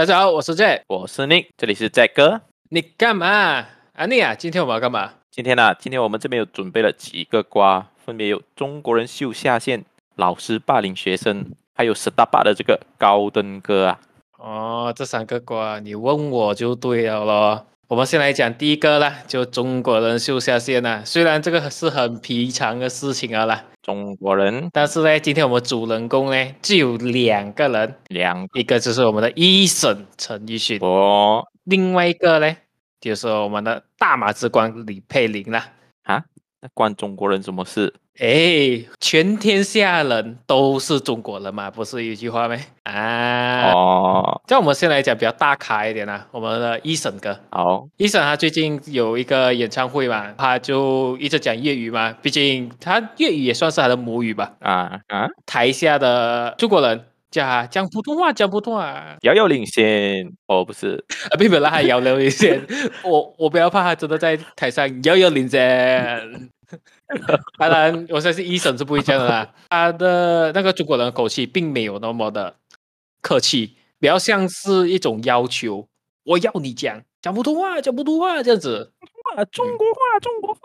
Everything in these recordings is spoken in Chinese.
大家好，我是 Jack，我是 Nick，这里是 Jack 哥。你干嘛？啊，Nick 啊，今天我们要干嘛？今天呢、啊，今天我们这边有准备了几个瓜，分别有中国人秀下限、老师霸凌学生，还有十大霸的这个高登哥啊。哦，这三个瓜你问我就对了咯。我们先来讲第一个啦，就中国人秀下限啦。虽然这个是很平常的事情啊啦。中国人，但是呢，今天我们主人公呢就有两个人，两一个就是我们的 Eason 陈奕迅哦，另外一个呢就是我们的大马之光李佩玲啦。啊，那关中国人什么事？哎，全天下人都是中国人嘛，不是一句话吗？啊，哦，这样我们先来讲比较大咖一点啦，我们的 Eason 哥。好，Eason 他最近有一个演唱会嘛，他就一直讲粤语嘛，毕竟他粤语也算是他的母语吧。啊啊，台下的中国人叫他讲普通话，讲普通话，遥遥领先。哦，不是，啊，并没有让他遥遥领先，我我不要怕他真的在台上遥遥领先。当然，我相信 Eason 是不会这样的啦。他的那个中国人的口气并没有那么的客气，比较像是一种要求。我要你讲讲普通话，讲普通话这样子。中国话，中国话。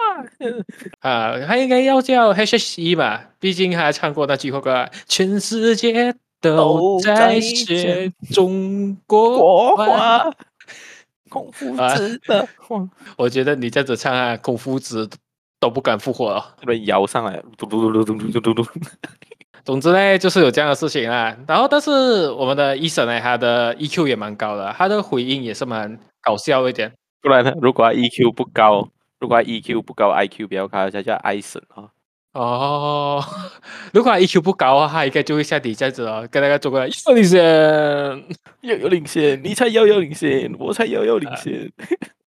啊，他应该要叫 HSE 吧？毕竟他唱过那句话，全世界都在学中国话。孔夫子的话，我觉得你这样子唱啊，孔夫子。都不敢复活了，被摇上来，嘟嘟嘟嘟嘟嘟嘟嘟。总之呢，就是有这样的事情啊。然后，但是我们的 Eason 呢，他的 EQ 也蛮高的，他的回应也是蛮搞笑一点。不然呢，如果他 EQ 不高，如果他 EQ 不高，IQ 比较高，他叫 Eason 啊。哦，如果他 EQ 不高的话，他应该就会下底这样子哦，跟那个中国人遥遥领先，遥遥领先，你才遥遥领先，我才遥遥领先。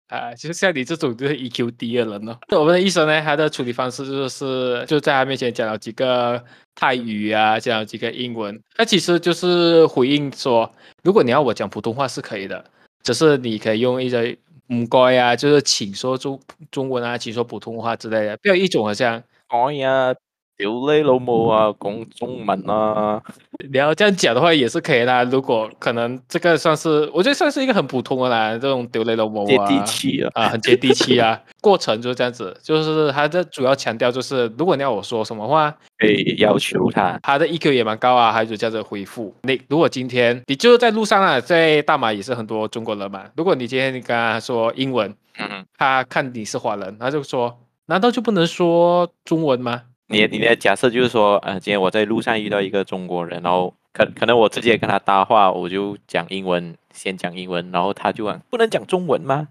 啊，就像你这种就是 EQ 低的人哦。我们的医生呢，他的处理方式就是就在他面前讲了几个泰语啊，讲了几个英文。他其实就是回应说，如果你要我讲普通话是可以的，只是你可以用一些唔该啊，就是请说中中文啊，请说普通话之类的，不要一种好像哎呀。屌你老母啊！讲中文啊！你要这样讲的话也是可以啦。如果可能，这个算是我觉得算是一个很普通的啦，这种丢雷老母啊，接地气啊，啊，很接地气啊。过程就是这样子，就是他的主要强调就是，如果你要我说什么话，可以要求他。他的 EQ 也蛮高啊，还有这样子回复。你如果今天你就是在路上啊，在大马也是很多中国人嘛。如果你今天你跟他说英文，嗯，他看你是华人，他就说，难道就不能说中文吗？你你的假设就是说，呃，今天我在路上遇到一个中国人，然后可可能我直接跟他搭话，我就讲英文，先讲英文，然后他就问，不能讲中文吗？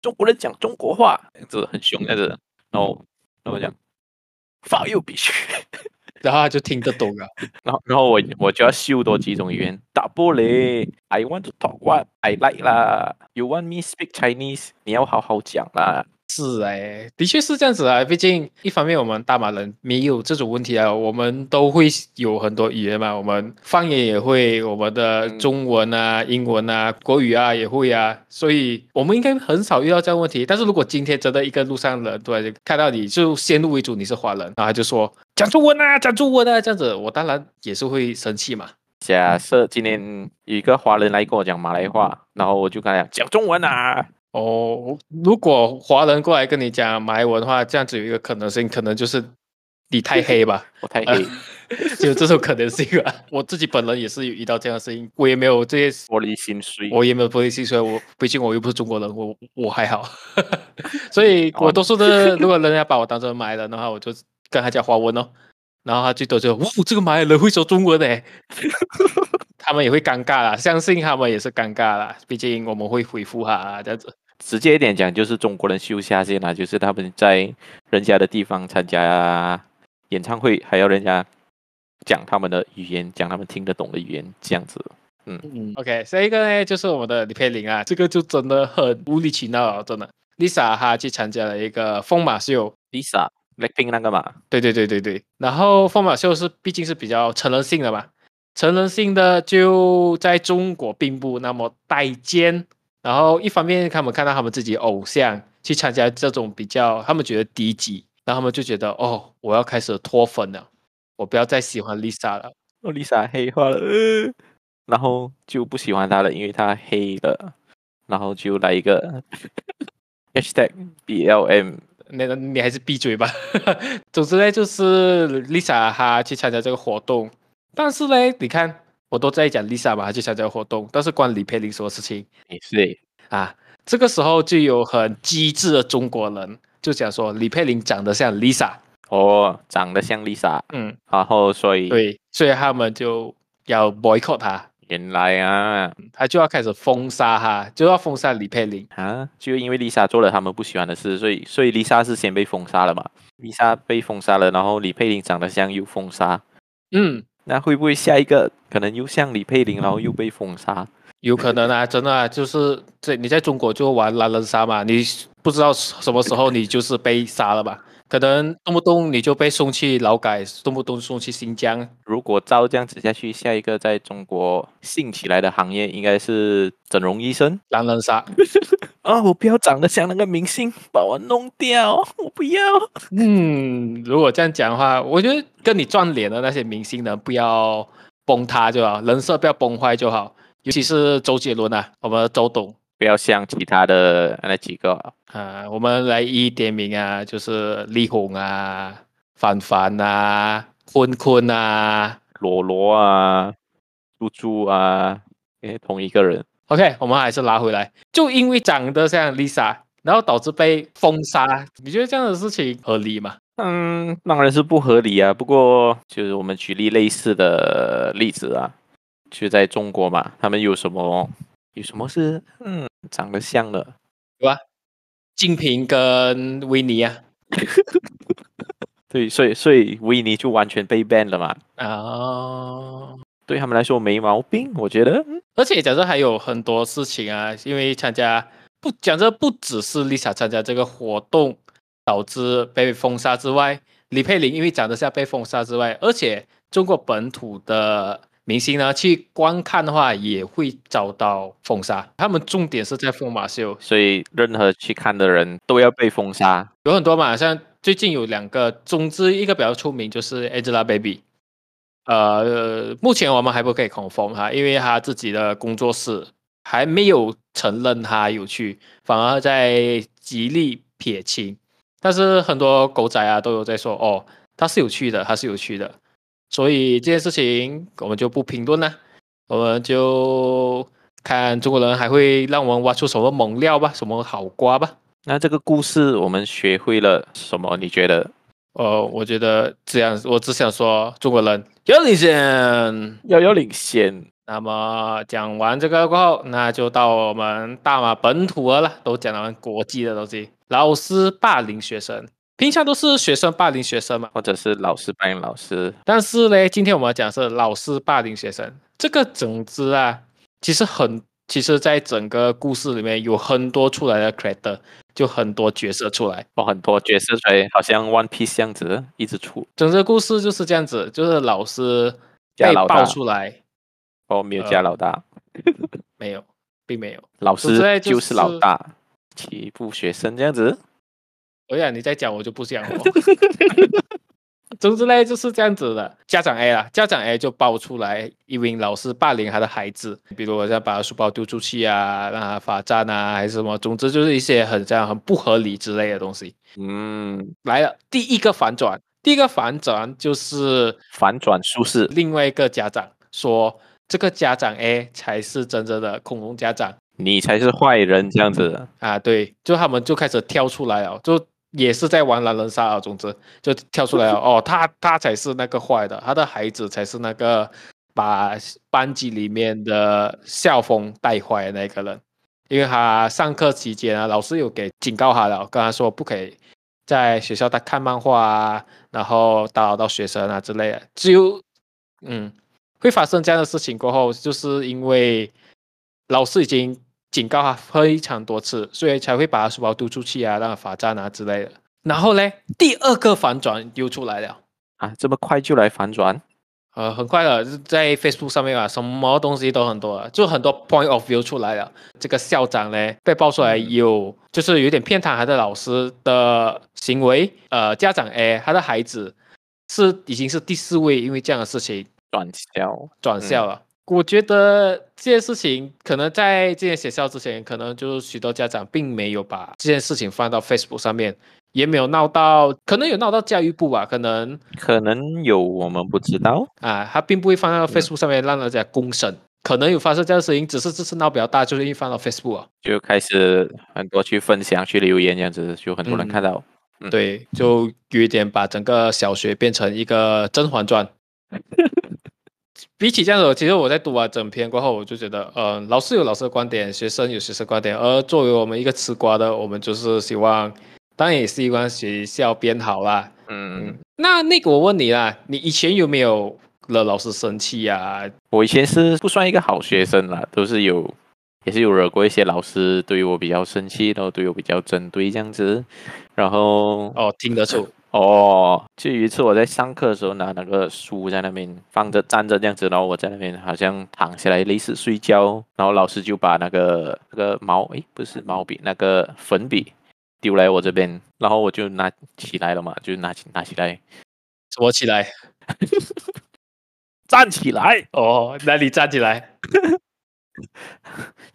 中国人讲中国话，这很凶，这样子，然后然后我讲发又必须，然后他就听得懂了，然后然后我我就要秀多几种语言，打玻璃，I want to talk what I like 啦，You want me speak Chinese？你要好好讲啦。是哎，的确是这样子啊。毕竟一方面我们大马人没有这种问题啊，我们都会有很多语言嘛，我们方言也会，我们的中文啊、英文啊、国语啊也会啊，所以我们应该很少遇到这样问题。但是如果今天真的一个路上人突然就看到你就先入为主你是华人，然后他就说讲中文啊，讲中文啊这样子，我当然也是会生气嘛。假设今天有一个华人来跟我讲马来话，然后我就跟他讲讲中文啊。哦，如果华人过来跟你讲马来文的话，这样子有一个可能性，可能就是你太黑吧，我太黑，呃、就这种可能性吧。我自己本人也是有遇到这样的事情，我也没有这些玻璃心碎，我也没有玻璃心碎。我毕竟我又不是中国人，我我还好，所以我多数的，如果人家把我当成马来人的话，我就跟他讲华文哦，然后他最多就哇，这个马来人会说中文诶。他们也会尴尬啦，相信他们也是尴尬啦。毕竟我们会回复他这样子。直接一点讲，就是中国人秀下限啦，就是他们在人家的地方参加演唱会，还要人家讲他们的语言，讲他们听得懂的语言，这样子。嗯嗯。OK，下一个呢，就是我们的李佩玲啊，这个就真的很无理取闹啊，真的。Lisa 她去参加了一个疯马秀，Lisa Blackpink 那个嘛？对对对对对。然后疯马秀是毕竟是比较成人性的嘛。成人性的就在中国并不那么待见，然后一方面他们看到他们自己偶像去参加这种比较，他们觉得低级，然后他们就觉得哦，我要开始脱粉了，我不要再喜欢 Lisa 了，哦，Lisa 黑化了，呃然后就不喜欢她了，因为她黑了，然后就来一个 hashtag BLM，那个你还是闭嘴吧。总之呢，就是 Lisa 她去参加这个活动，但是嘞，你看我都在讲 Lisa 嘛，她去参加这个活动，但是关李佩玲什么事情？也是啊，这个时候就有很机智的中国人就讲说李佩玲长得像 Lisa，哦，长得像 Lisa，嗯，然后所以对，所以他们就要 boycott 她。原来啊，他就要开始封杀他，就要封杀李佩玲啊！就因为丽莎做了他们不喜欢的事，所以所以 Lisa 是先被封杀了嘛？Lisa 被封杀了，然后李佩玲长得像又封杀，嗯，那会不会下一个可能又像李佩玲，然后又被封杀？有可能啊，真的啊，就是这你在中国就玩狼人杀嘛，你不知道什么时候你就是被杀了吧？可能动不动你就被送去劳改，动不动送去新疆。如果照这样子下去，下一个在中国兴起来的行业应该是整容医生。狼人杀啊！我不要长得像那个明星，把我弄掉，我不要。嗯，如果这样讲的话，我觉得跟你撞脸的那些明星呢，不要崩塌就好，人设不要崩坏就好。尤其是周杰伦啊，我们周董。不要像其他的那几个啊，我们来一一点名啊，就是力宏啊、凡凡啊、坤坤啊、罗罗啊、猪猪啊，诶，同一个人。OK，我们还是拉回来，就因为长得像 Lisa，然后导致被封杀，你觉得这样的事情合理吗？嗯，当然是不合理啊。不过就是我们举例类似的例子啊，就在中国嘛，他们有什么？有什么是嗯长得像的，有啊？金平跟维尼啊，对，所以所以维尼就完全被 ban 了嘛。哦，对他们来说没毛病，我觉得。而且讲这还有很多事情啊，因为参加不讲这不只是 Lisa 参加这个活动导致被封杀之外，李佩玲因为长得像被封杀之外，而且中国本土的。明星呢去观看的话也会遭到封杀，他们重点是在疯马秀，所以任何去看的人都要被封杀。有很多嘛，像最近有两个，总之一个比较出名就是 Angelababy，呃，目前我们还不可以 confirm 他，因为他自己的工作室还没有承认他有去，反而在极力撇清。但是很多狗仔啊都有在说，哦，他是有去的，他是有去的。所以这件事情我们就不评论了，我们就看中国人还会让我们挖出什么猛料吧，什么好瓜吧。那这个故事我们学会了什么？你觉得？呃，我觉得这样，我只想说中国人要领先，要有领先。那么讲完这个过后，那就到我们大马本土了，都讲完国际的东西。老师霸凌学生。平常都是学生霸凌学生嘛，或者是老师霸凌老师。但是呢，今天我们要讲是老师霸凌学生。这个总之啊，其实很，其实在整个故事里面有很多出来的 character，就很多角色出来，哦，很多角色出来，好像 One Piece 这样子一直出。整个故事就是这样子，就是老师被爆出来，哦，没有加老大，呃、没有，并没有，老师就是老大，欺负学生这样子。哎呀你再讲，我就不讲了。总之呢，就是这样子的。家长 A 啊，家长 A 就爆出来一名老师霸凌他的孩子，比如我像把书包丢出去啊，让他罚站啊，还是什么。总之就是一些很这样很不合理之类的东西。嗯，来了，第一个反转，第一个反转就是反转术式。另外一个家长说，这个家长 A 才是真正的恐龙家长，你才是坏人这样子啊？对，就他们就开始跳出来了，就。也是在玩狼人杀啊，总之就跳出来了 哦，他他才是那个坏的，他的孩子才是那个把班级里面的校风带坏的那个人，因为他上课期间啊，老师有给警告他了，跟他说不可以在学校他看漫画啊，然后打扰到学生啊之类的，只有嗯会发生这样的事情过后，就是因为老师已经。警告他非常多次，所以才会把他书包丢出去啊，让他罚站啊之类的。然后呢，第二个反转又出来了啊！这么快就来反转？呃，很快的，在 Facebook 上面啊，什么东西都很多了，就很多 point of view 出来了。这个校长呢，被爆出来有就是有点偏袒他的老师的行为。呃，家长 A 他的孩子是已经是第四位，因为这样的事情转校，转校了。嗯我觉得这件事情可能在这间学校之前，可能就是许多家长并没有把这件事情放到 Facebook 上面，也没有闹到，可能有闹到教育部吧，可能可能有，我们不知道。啊，他并不会放到 Facebook 上面让大家公审，嗯、可能有发生这样的事情，只是这次闹比较大，就是一放到 Facebook 啊，就开始很多去分享、去留言这样子，就很多人看到，对，就有一点把整个小学变成一个《甄嬛传》。比起这样子，其实我在读完整篇过后，我就觉得，呃，老师有老师的观点，学生有学生观点，而作为我们一个吃瓜的，我们就是希望，当然也是希望学校变好啦。嗯，那那个我问你啦，你以前有没有惹老师生气呀、啊？我以前是不算一个好学生啦，都是有，也是有惹过一些老师对我比较生气，然后对我比较针对这样子，然后哦，听得出。哦，就有一次我在上课的时候拿那个书在那边放着站着这样子，然后我在那边好像躺下来类似睡觉，然后老师就把那个那个毛诶不是毛笔那个粉笔丢来我这边，然后我就拿起来了嘛，就拿起拿起来，我起来，站起来。哦，那你站起来，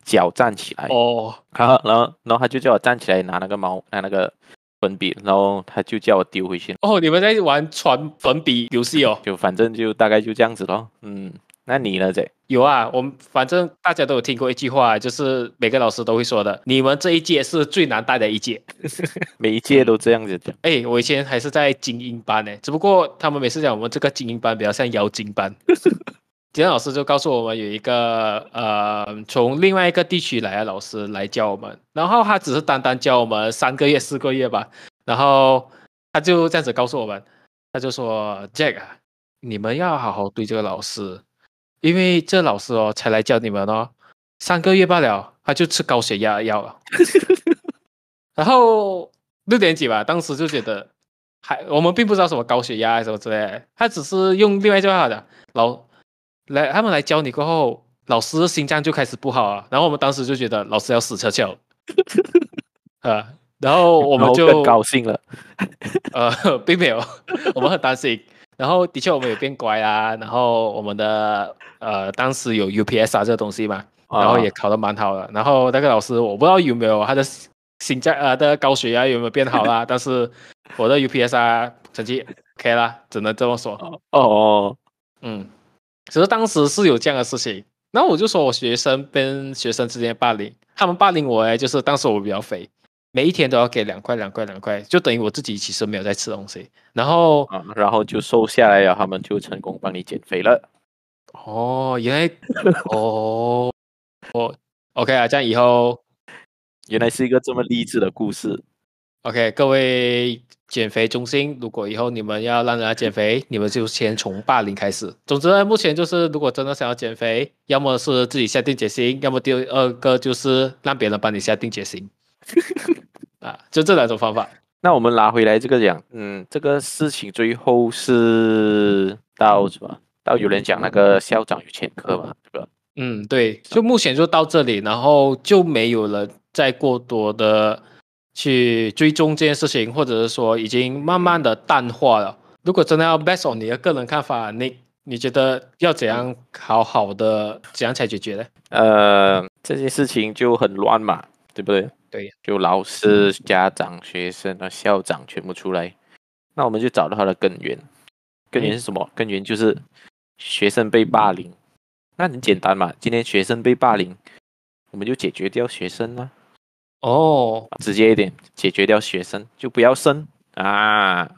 脚站起来。哦，然后然后然后他就叫我站起来拿那个毛拿那个。粉笔，然后他就叫我丢回去。哦，你们在玩传粉笔游戏哦？就反正就大概就这样子咯。嗯，那你呢？这有啊，我们反正大家都有听过一句话，就是每个老师都会说的：你们这一届是最难带的一届。每一届都这样子讲。哎，我以前还是在精英班呢，只不过他们每次讲我们这个精英班比较像妖精班。今天老师就告诉我们有一个呃，从另外一个地区来的老师来教我们，然后他只是单单教我们三个月、四个月吧，然后他就这样子告诉我们，他就说：“Jack 啊，你们要好好对这个老师，因为这老师哦才来教你们哦，三个月罢了，他就吃高血压药了。”然后六点几吧，当时就觉得还我们并不知道什么高血压什么之类，他只是用另外一句话讲老。来，他们来教你过后，老师的心脏就开始不好啊。然后我们当时就觉得老师要死翘翘，啊，然后我们就高兴了，呃，并没有，我们很担心。然后的确我们也变乖啦。然后我们的呃，当时有 UPS 啊这个东西嘛，然后也考得蛮好的。然后那个老师我不知道有没有他的心脏呃的高血压有没有变好啦，但是我的 UPS 啊成绩 OK 啦，只能这么说。哦，嗯。其实当时是有这样的事情，然后我就说我学生跟学生之间霸凌，他们霸凌我哎，就是当时我比较肥，每一天都要给两块两块两块，就等于我自己其实没有在吃东西，然后啊，然后就瘦下来了，他们就成功帮你减肥了。哦，原来哦 哦，OK 啊，这样以后原来是一个这么励志的故事。OK，各位。减肥中心，如果以后你们要让人家减肥，你们就先从霸凌开始。总之呢，目前就是如果真的想要减肥，要么是自己下定决心，要么第二个就是让别人帮你下定决心。啊，就这两种方法。那我们拿回来这个讲，嗯，这个事情最后是到什么？到有人讲那个校长有前科嘛，对吧？嗯，对，就目前就到这里，然后就没有了再过多的。去追踪这件事情，或者是说已经慢慢的淡化了。如果真的要 on 你的个人看法，你你觉得要怎样好好的怎样才解决呢？呃，这件事情就很乱嘛，对不对？对，就老师、家长、学生和校长全部出来，那我们就找到它的根源。根源是什么？嗯、根源就是学生被霸凌。那很简单嘛，今天学生被霸凌，我们就解决掉学生啊。哦，直接一点，解决掉学生就不要生啊，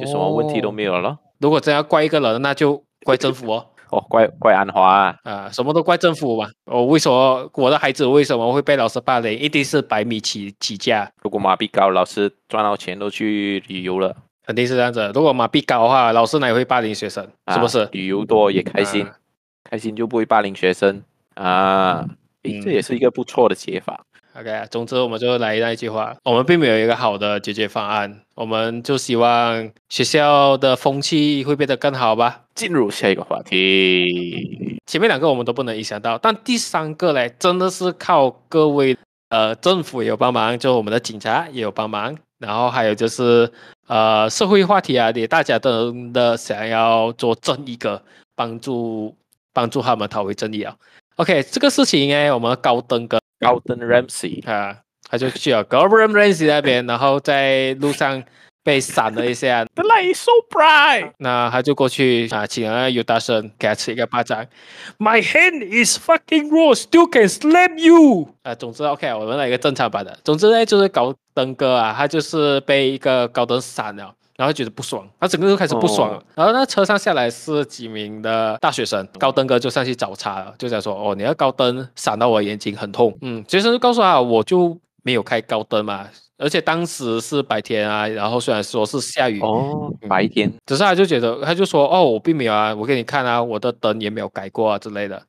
就什么问题都没有了。哦、如果真要怪一个人，那就怪政府哦。哦，怪怪安华啊，啊，什么都怪政府嘛。哦，为什么我的孩子为什么会被老师霸凌？一定是百米起起价。如果马币高，老师赚到钱都去旅游了，肯定是这样子。如果马币高的话，老师哪会霸凌学生？是不是？啊、旅游多也开心，啊、开心就不会霸凌学生啊。诶，这也是一个不错的解法。OK，总之我们就来那一句话，我们并没有一个好的解决方案，我们就希望学校的风气会变得更好吧。进入下一个话题，前面两个我们都不能影响到，但第三个嘞，真的是靠各位呃政府也有帮忙，就我们的警察也有帮忙，然后还有就是呃社会话题啊，也大家都的想要做正义个帮助帮助他们讨回正义啊。OK，这个事情呢，我们高登哥高登 Ramsey 啊，他就去了 Gordon Ramsay 那边，然后在路上。被闪了一下，The light is so bright。那他就过去啊，请了尤大声给他吃一个巴掌。My hand is fucking raw, still can slap you。啊，总之 OK，我们来一个正常版的。总之呢，就是高登哥啊，他就是被一个高登闪了，然后觉得不爽，他整个就开始不爽了。Oh. 然后那车上下来是几名的大学生，高登哥就上去找茬了，就在说：“哦，你要高登闪到我眼睛很痛。”嗯，学生就告诉他，我就没有开高登嘛。而且当时是白天啊，然后虽然说是下雨哦，白天，只是他就觉得，他就说，哦，我并没有啊，我给你看啊，我的灯也没有改过啊之类的，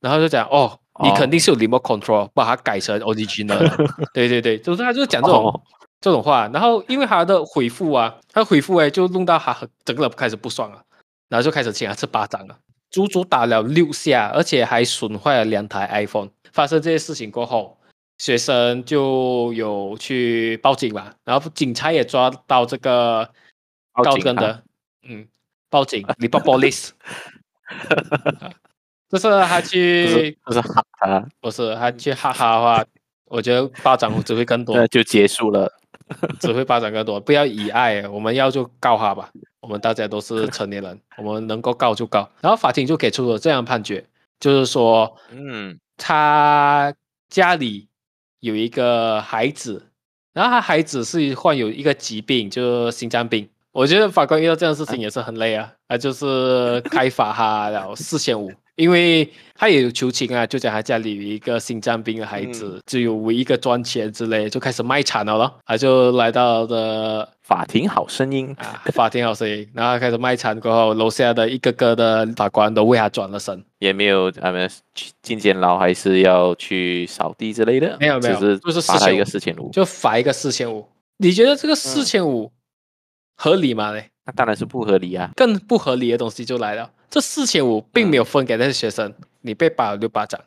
然后就讲，哦，你肯定是有 remote control 把它改成 original，对对对，就是他就是讲这种、哦、这种话，然后因为他的回复啊，他回复哎，就弄到他整个人开始不爽了，然后就开始请他吃巴掌了，足足打了六下，而且还损坏了两台 iPhone。发生这些事情过后。学生就有去报警嘛，然后警察也抓到这个高跟的，啊、嗯，报警，report police，就是他去，不是哈哈，不是他去哈哈的话，我觉得巴掌只会更多，那就结束了，只会发展更多，不要以爱，我们要就告他吧，我们大家都是成年人，我们能够告就告，然后法庭就给出了这样判决，就是说，嗯，他家里。有一个孩子，然后他孩子是患有一个疾病，就是心脏病。我觉得法官遇到这样的事情也是很累啊，啊就是开罚他了四千五。因为他也有求情啊，就讲他家里有一个心脏病的孩子，只有唯一个赚钱之类，就开始卖惨了咯。他就来到了法庭好声音啊，法庭好声音，然后开始卖惨过后，楼下的一个个的法官都为他转了身，也没有他们进监牢，还是要去扫地之类的，没有没有，只是就是罚他一个四千五，就罚一个四千五。你觉得这个四千五合理吗？嘞？那当然是不合理啊！更不合理的东西就来了。这四千五并没有分给那些学生，嗯、你被打了六巴掌，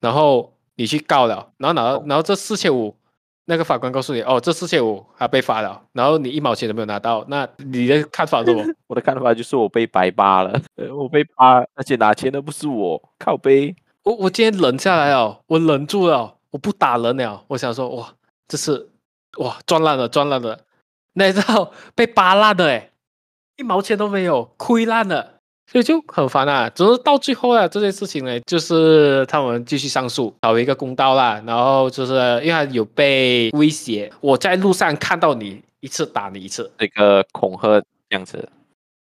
然后你去告了，然后拿到，然后这四千五，那个法官告诉你，哦，这四千五还被罚了，然后你一毛钱都没有拿到，那你的看法是什么？我的看法就是我被白扒了，我被扒，而且拿钱的不是我，靠背。我我今天忍下来哦，我忍住了，我不打人了。我想说，哇，这是哇赚烂了，赚烂了，那知道被扒烂的诶一毛钱都没有，亏烂了，所以就很烦啊。只是到最后啊，这件事情呢，就是他们继续上诉，讨一个公道啦。然后就是因为他有被威胁，我在路上看到你一次打你一次，这个恐吓这样子。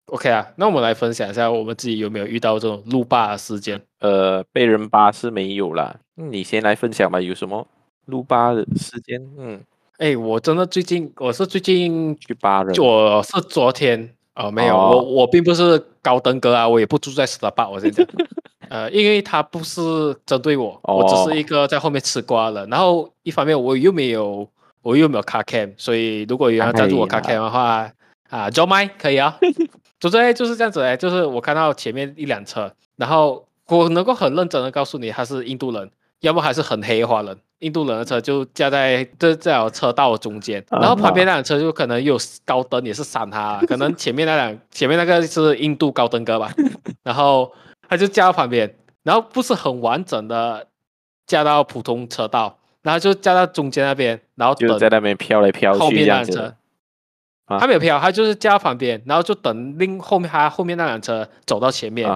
OK 啊，那我们来分享一下我们自己有没有遇到这种路霸的事件。呃，被人扒是没有啦，你先来分享吧，有什么路霸的事件？嗯，哎，我真的最近，我是最近去扒人，我是昨天。哦，没有，哦、我我并不是高登哥啊，我也不住在 Starbucks，，我先讲，呃，因为他不是针对我，哦、我只是一个在后面吃瓜的。然后一方面我又没有，我又没有卡 cam，所以如果有人赞助我卡 cam 的话，啊，Joe 麦可以啊，总之就是这样子哎，就是我看到前面一辆车，然后我能够很认真的告诉你他是印度人。要么还是很黑化人，印度人的车就架在这这条车道的中间，然后旁边那辆车就可能有高灯也是闪他，可能前面那辆 前面那个是印度高登哥吧，然后他就架到旁边，然后不是很完整的架到普通车道，然后就架到中间那边，然后就在那边飘来飘去后面那辆车，他没有飘，他就是架到旁边，然后就等另后面他后面那辆车走到前面。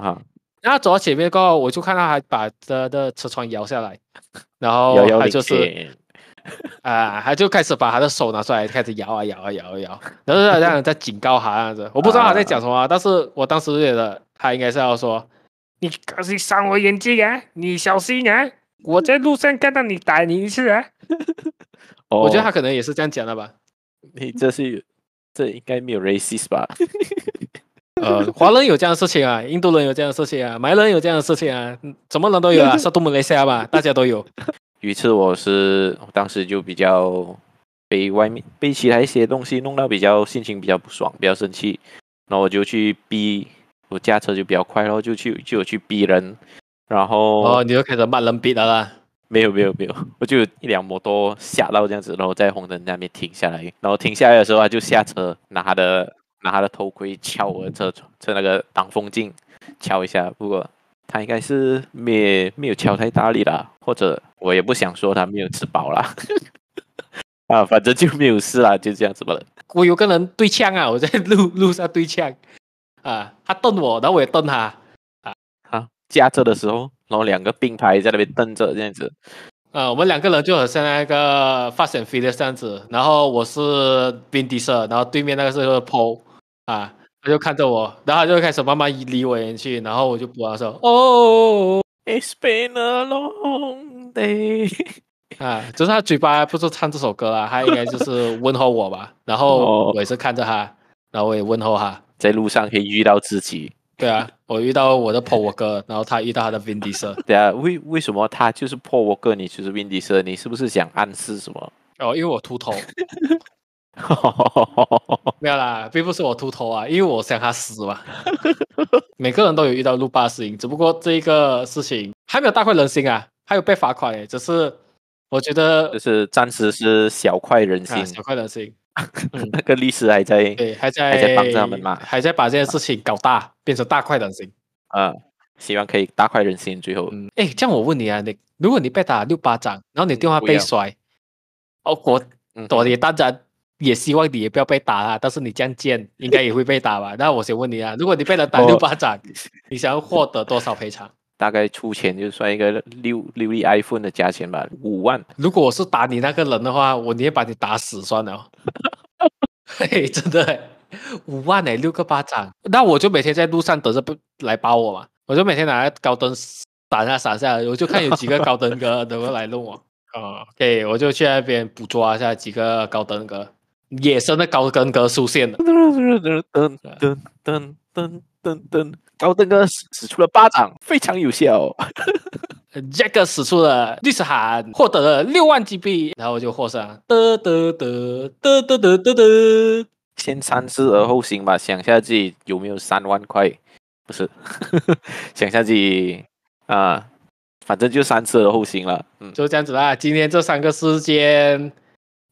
然后走到前面过后，我就看到他把他的车窗摇下来，然后他就是 啊、呃，他就开始把他的手拿出来，开始摇啊摇啊摇啊摇，然后这样在警告他这样子。我不知道他在讲什么，但是我当时觉得他应该是要说：“你可是伤我眼睛啊！你小心啊！我在路上看到你打你一次啊！”我觉得他可能也是这样讲的吧。你这是这应该没有 racist 吧？呃，华人有这样的事情啊，印度人有这样的事情啊，马来人有这样的事情啊，什么人都有啊，沙都马来西亚吧，大家都有。有一次我是我当时就比较被外面被其他一些东西弄到比较心情比较不爽，比较生气，然后我就去逼我驾车就比较快，然后就去就有去逼人，然后哦，你就开始骂人逼的啦？没有没有没有，我就一辆摩托吓到这样子，然后在红灯那边停下来，然后停下来的时候他就下车拿他的。拿他的头盔敲我的车窗，车那个挡风镜敲一下。不过他应该是没没有敲太大力啦，或者我也不想说他没有吃饱啦。啊，反正就没有事啦，就这样子吧。我有个人对枪啊，我在路路上对枪啊，他瞪我，然后我也瞪他啊。啊，驾车的时候，然后两个并排在那边瞪着这样子。啊，我们两个人就好像那个 Fast and Furious 这样子，然后我是 Vin Diesel，然后对面那个是个 Paul 啊，他就看着我，然后他就开始慢慢离我远去，然后我就不说哦，It's been a long day。啊，就是他嘴巴不是唱这首歌啊，他应该就是问候我吧。然后我也是看着他，然后我也问候他，在路上可以遇到自己。对啊，我遇到我的 Paul Walker，然后他遇到他的 Vin Diesel。对啊，为为什么他就是 Paul Walker，你就是 Vin Diesel？你是不是想暗示什么？哦，因为我秃头。没有啦，并不是我秃头啊，因为我想他死嘛。每个人都有遇到路霸的事情，只不过这一个事情还没有大快人心啊，还有被罚款诶，只是。我觉得就是暂时是小快人心，啊、小快人心。嗯、那个律师还在，对，还在，还在帮着他们嘛，还在把这件事情搞大，变成大快人心。嗯，希望可以大快人心。最后，嗯，哎，这样我问你啊，你如果你被打六巴掌，然后你电话被摔，嗯、哦，我，我也当然也希望你也不要被打啊。但是你这样贱，应该也会被打吧？那我先问你啊，如果你被人打六巴掌，哦、你想要获得多少赔偿？大概出钱就算一个六六亿 iPhone 的价钱吧，五万。如果我是打你那个人的话，我宁愿把你打死算了。嘿，真的，五万哎，六个巴掌，那我就每天在路上等着不来包我嘛。我就每天拿高登闪下闪下，我就看有几个高登哥 能够来弄我。啊，OK，我就去那边捕捉一下几个高登哥，野生的高登哥出现了。噔噔噔噔噔噔噔。高登哥使出了巴掌，非常有效。Jack 使出了律师函，获得了六万 GB，然后就获胜。得得得得得得得得，先三思而后行吧，想下自己有没有三万块？不是，想下自己啊，反正就三思而后行了。嗯，就这样子啦。今天这三个事件，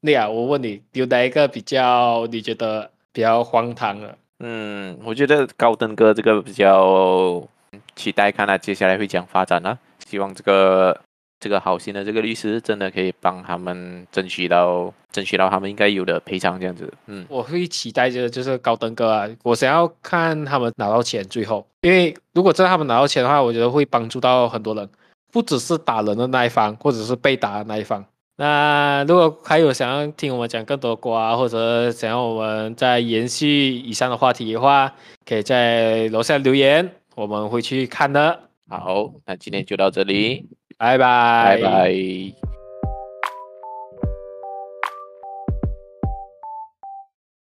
那啊，我问你，有哪一个比较你觉得比较荒唐的？嗯，我觉得高登哥这个比较期待，看他接下来会怎样发展呢、啊？希望这个这个好心的这个律师真的可以帮他们争取到争取到他们应该有的赔偿，这样子。嗯，我会期待着就是高登哥啊，我想要看他们拿到钱最后，因为如果真的他们拿到钱的话，我觉得会帮助到很多人，不只是打人的那一方，或者是被打的那一方。那如果还有想要听我们讲更多瓜，或者想要我们再延续以上的话题的话，可以在楼下留言，我们会去看的。好，那今天就到这里，拜拜，拜拜。